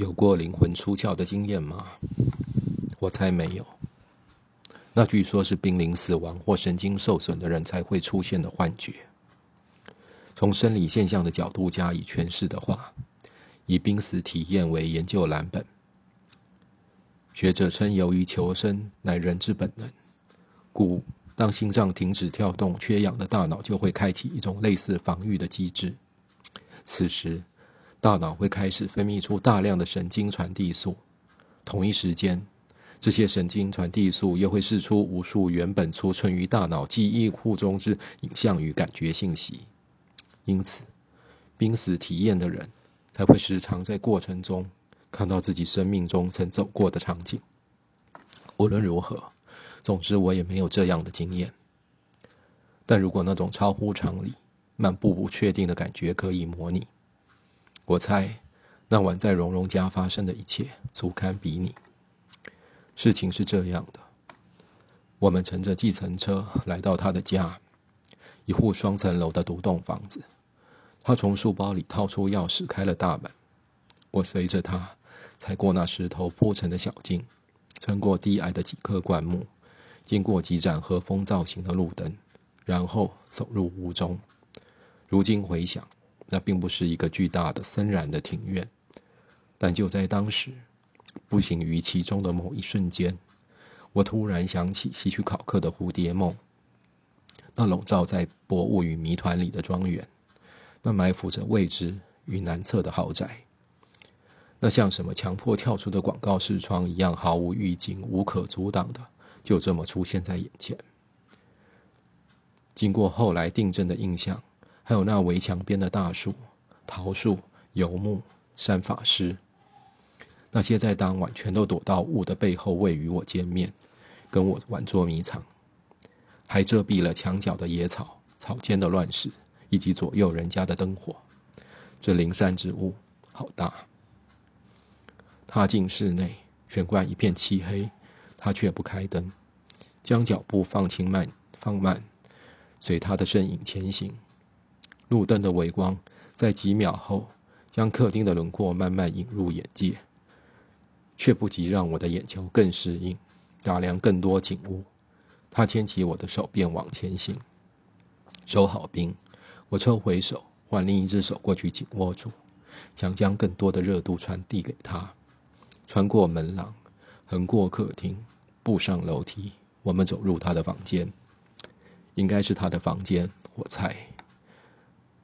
有过灵魂出窍的经验吗？我猜没有。那据说是濒临死亡或神经受损的人才会出现的幻觉。从生理现象的角度加以诠释的话，以濒死体验为研究蓝本。学者称，由于求生乃人之本能，故当心脏停止跳动、缺氧的大脑就会开启一种类似防御的机制。此时，大脑会开始分泌出大量的神经传递素。同一时间，这些神经传递素又会释出无数原本储存于大脑记忆库中之影像与感觉信息。因此，濒死体验的人才会时常在过程中看到自己生命中曾走过的场景。无论如何，总之我也没有这样的经验。但如果那种超乎常理、漫步不确定的感觉可以模拟，我猜，那晚在蓉蓉家发生的一切足堪比拟。事情是这样的：我们乘着计程车来到他的家，一户双层楼的独栋房子。他从书包里掏出钥匙，开了大门。我随着他踩过那石头铺成的小径，穿过低矮的几棵灌木，经过几盏和风造型的路灯，然后走入屋中。如今回想。那并不是一个巨大的森然的庭院，但就在当时，步行于其中的某一瞬间，我突然想起希区考克的《蝴蝶梦》，那笼罩在薄雾与谜团里的庄园，那埋伏着未知与难测的豪宅，那像什么强迫跳出的广告视窗一样毫无预警、无可阻挡的，就这么出现在眼前。经过后来定正的印象。还有那围墙边的大树、桃树、游牧、山法师，那些在当晚全都躲到雾的背后，未与我见面，跟我玩捉迷藏，还遮蔽了墙角的野草、草间的乱石，以及左右人家的灯火。这灵山之屋好大。踏进室内，玄关一片漆黑，他却不开灯，将脚步放轻慢放慢，随他的身影前行。路灯的微光在几秒后将客厅的轮廓慢慢引入眼界，却不及让我的眼球更适应，打量更多景物。他牵起我的手，便往前行。收好冰，我抽回手，换另一只手过去紧握住，想将更多的热度传递给他。穿过门廊，横过客厅，步上楼梯，我们走入他的房间，应该是他的房间，我猜。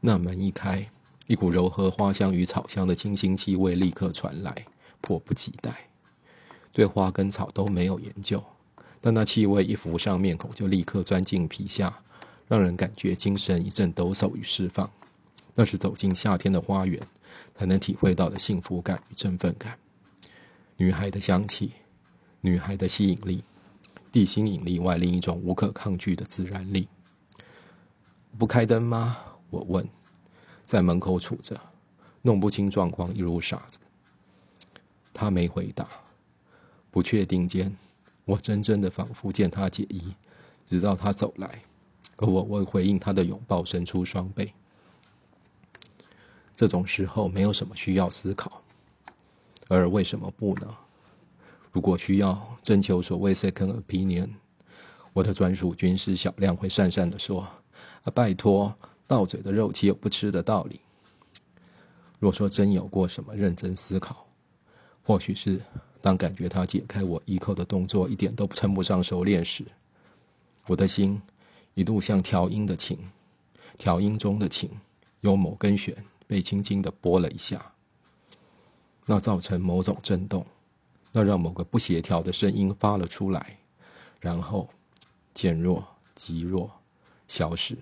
那门一开，一股柔和花香与草香的清新气味立刻传来，迫不及待。对花跟草都没有研究，但那气味一浮上面孔，就立刻钻进皮下，让人感觉精神一阵抖擞与释放。那是走进夏天的花园才能体会到的幸福感与振奋感。女孩的香气，女孩的吸引力，地心引力外另一种无可抗拒的自然力。不开灯吗？我问，在门口杵着，弄不清状况，一如傻子。他没回答。不确定间，我真真的仿佛见他解衣，直到他走来，而我为回应他的拥抱，伸出双臂。这种时候没有什么需要思考，而为什么不呢？如果需要征求所谓 second opinion，我的专属军师小亮会讪讪的说：“啊，拜托。”到嘴的肉岂有不吃的道理？若说真有过什么认真思考，或许是当感觉他解开我衣扣的动作一点都称不上熟练时，我的心一度像调音的琴，调音中的琴有某根弦被轻轻的拨了一下，那造成某种震动，那让某个不协调的声音发了出来，然后渐弱、极弱、消失。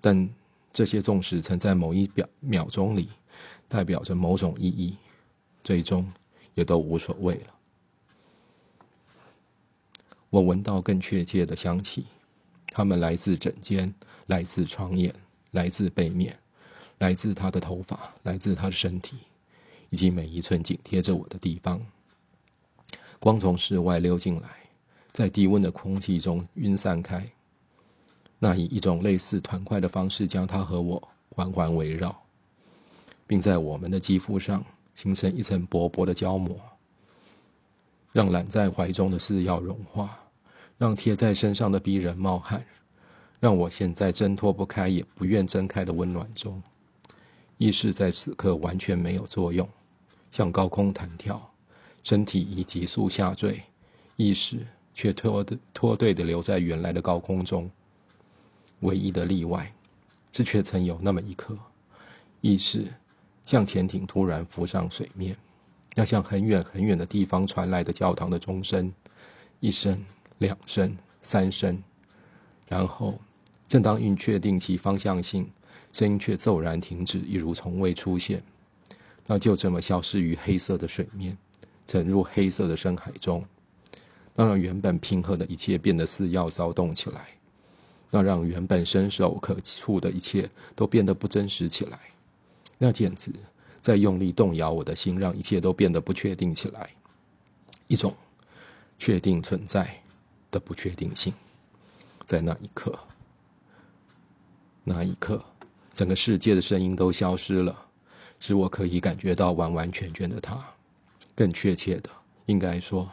但这些纵使曾在某一秒秒钟里代表着某种意义，最终也都无所谓了。我闻到更确切的香气，它们来自枕间，来自床沿，来自背面，来自他的头发，来自他的身体，以及每一寸紧贴着我的地方。光从室外溜进来，在低温的空气中晕散开。那以一种类似团块的方式将它和我环环围绕，并在我们的肌肤上形成一层薄薄的胶膜，让揽在怀中的似要融化，让贴在身上的逼人冒汗，让我现在挣脱不开也不愿睁开的温暖中，意识在此刻完全没有作用，向高空弹跳，身体已急速下坠，意识却脱的脱队的留在原来的高空中。唯一的例外，是却曾有那么一刻，意识像潜艇突然浮上水面，要向很远很远的地方传来的教堂的钟声，一声、两声、三声，然后，正当应确定其方向性，声音却骤然停止，一如从未出现，那就这么消失于黑色的水面，沉入黑色的深海中，那让原本平和的一切变得似要骚动起来。那让原本伸手可触的一切都变得不真实起来，那简直在用力动摇我的心，让一切都变得不确定起来。一种确定存在的不确定性，在那一刻，那一刻，整个世界的声音都消失了，使我可以感觉到完完全全的他。更确切的，应该说，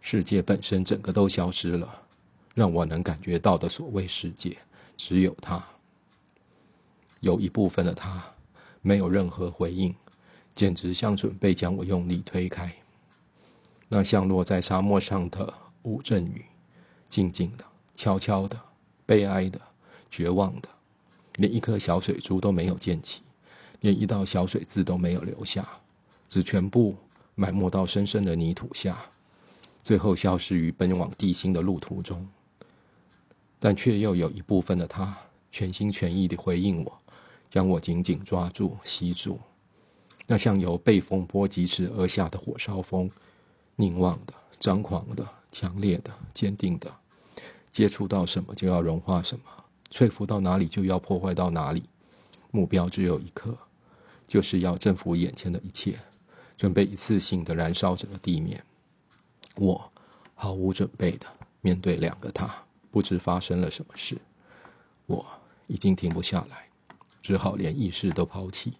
世界本身整个都消失了。让我能感觉到的所谓世界，只有他。有一部分的他，没有任何回应，简直像准备将我用力推开。那像落在沙漠上的乌阵雨，静静的、悄悄的、悲哀的、绝望的，连一颗小水珠都没有溅起，连一道小水渍都没有留下，只全部埋没到深深的泥土下，最后消失于奔往地心的路途中。但却又有一部分的他全心全意地回应我，将我紧紧抓住、吸住，那像由被风波疾驰而下的火烧风，凝望的、张狂的、强烈的、坚定的，接触到什么就要融化什么，说服到哪里就要破坏到哪里，目标只有一颗，就是要征服眼前的一切，准备一次性的燃烧整个地面。我毫无准备的面对两个他。不知发生了什么事，我已经停不下来，只好连意识都抛弃。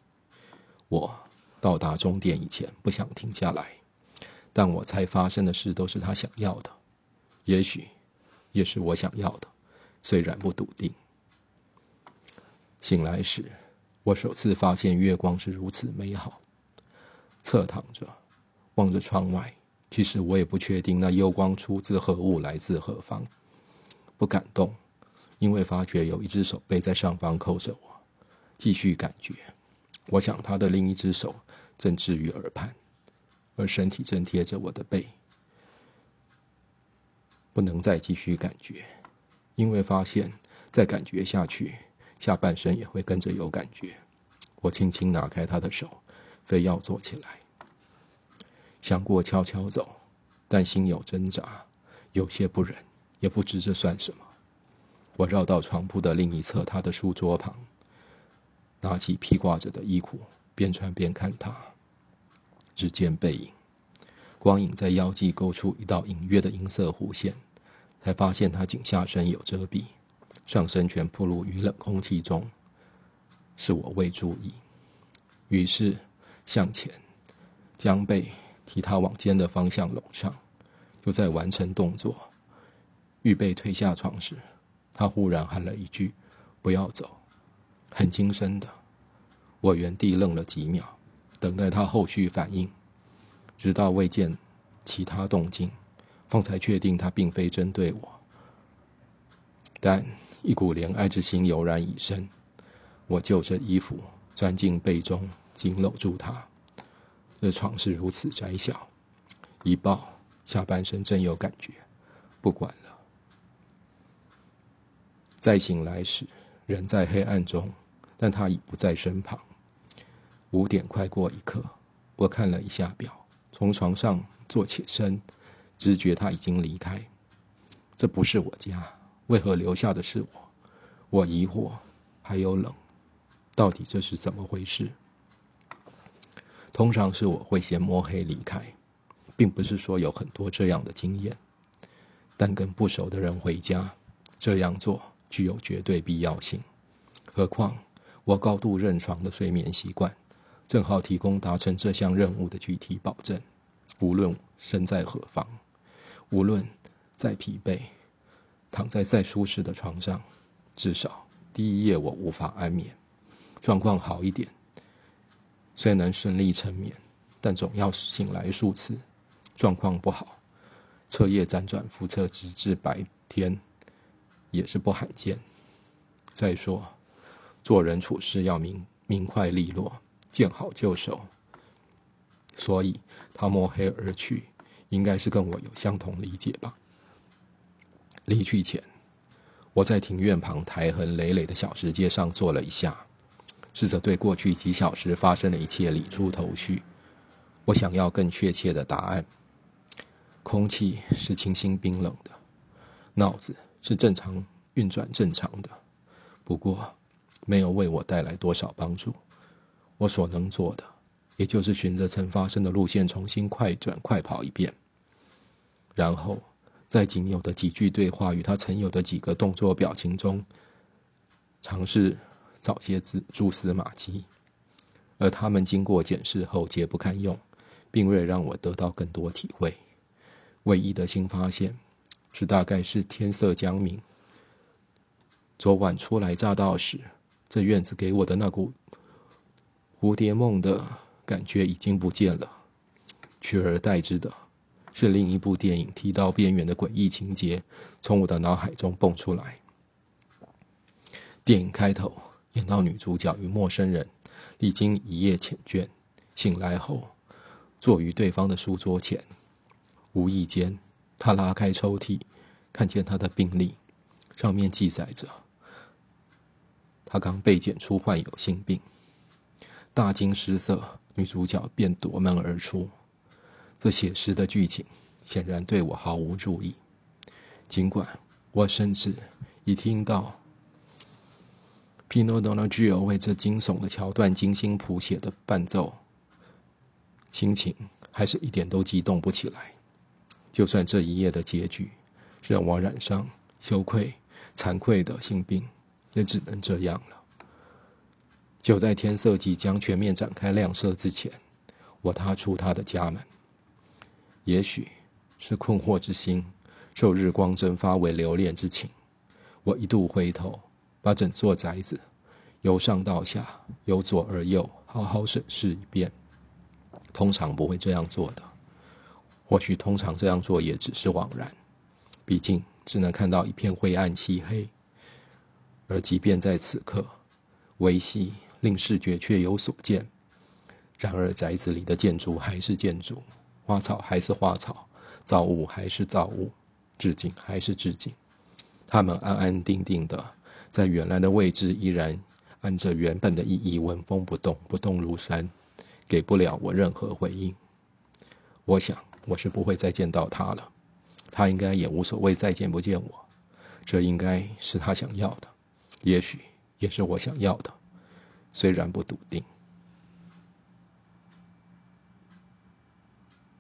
我到达终点以前不想停下来，但我猜发生的事都是他想要的，也许也是我想要的，虽然不笃定。醒来时，我首次发现月光是如此美好。侧躺着，望着窗外，其实我也不确定那幽光出自何物，来自何方。不敢动，因为发觉有一只手背在上方扣着我。继续感觉，我想他的另一只手正置于耳畔，而身体正贴着我的背。不能再继续感觉，因为发现再感觉下去，下半身也会跟着有感觉。我轻轻拿开他的手，非要坐起来。想过悄悄走，但心有挣扎，有些不忍。也不知这算什么。我绕到床铺的另一侧，他的书桌旁，拿起披挂着的衣裤，边穿边看他。只见背影，光影在腰际勾出一道隐约的银色弧线，才发现他颈下身有遮蔽，上身全暴露于冷空气中。是我未注意，于是向前将背替他往肩的方向拢上，又在完成动作。预备退下床时，他忽然喊了一句：“不要走。”很轻声的。我原地愣了几秒，等待他后续反应，直到未见其他动静，方才确定他并非针对我。但一股怜爱之心油然已生，我就着衣服钻进被中，紧搂住他。这床是如此窄小，一抱下半身真有感觉。不管了。再醒来时，人在黑暗中，但他已不在身旁。五点快过一刻，我看了一下表，从床上坐起身，直觉他已经离开。这不是我家，为何留下的是我？我疑惑，还有冷，到底这是怎么回事？通常是我会先摸黑离开，并不是说有很多这样的经验，但跟不熟的人回家，这样做。具有绝对必要性。何况我高度认床的睡眠习惯，正好提供达成这项任务的具体保证。无论身在何方，无论再疲惫，躺在再舒适的床上，至少第一夜我无法安眠。状况好一点，虽能顺利成眠，但总要醒来数次。状况不好，彻夜辗转复测，直至白天，也是不罕见。再说，做人处事要明明快利落，见好就收。所以他摸黑而去，应该是跟我有相同理解吧。离去前，我在庭院旁苔痕累累的小石阶上坐了一下。试着对过去几小时发生的一切理出头绪，我想要更确切的答案。空气是清新冰冷的，脑子是正常运转正常的，不过没有为我带来多少帮助。我所能做的，也就是循着曾发生的路线重新快转快跑一遍，然后在仅有的几句对话与他曾有的几个动作表情中，尝试。找些蛛蛛丝马迹，而他们经过检视后皆不堪用，并未让我得到更多体会。唯一的新发现是，大概是天色将明。昨晚初来乍到时，这院子给我的那股蝴蝶梦的感觉已经不见了，取而代之的是另一部电影提到边缘的诡异情节从我的脑海中蹦出来。电影开头。演到女主角与陌生人历经一夜缱绻，醒来后坐于对方的书桌前，无意间他拉开抽屉，看见他的病历，上面记载着他刚被检出患有性病，大惊失色，女主角便夺门而出。这写实的剧情显然对我毫无注意，尽管我甚至已听到。Pinodona Geo 为这惊悚的桥段精心谱写的伴奏，心情还是一点都激动不起来。就算这一夜的结局让我染上羞愧、惭愧的性病，也只能这样了。就在天色即将全面展开亮色之前，我踏出他的家门。也许是困惑之心受日光蒸发为留恋之情，我一度回头。把整座宅子由上到下，由左而右，好好审视一遍。通常不会这样做的，或许通常这样做也只是枉然。毕竟只能看到一片灰暗漆黑。而即便在此刻，维系令视觉却有所见。然而宅子里的建筑还是建筑，花草还是花草，造物还是造物，致敬还是致敬。他们安安定定的。在原来的位置，依然按着原本的意义纹风不动，不动如山，给不了我任何回应。我想，我是不会再见到他了，他应该也无所谓再见不见我。这应该是他想要的，也许也是我想要的，虽然不笃定。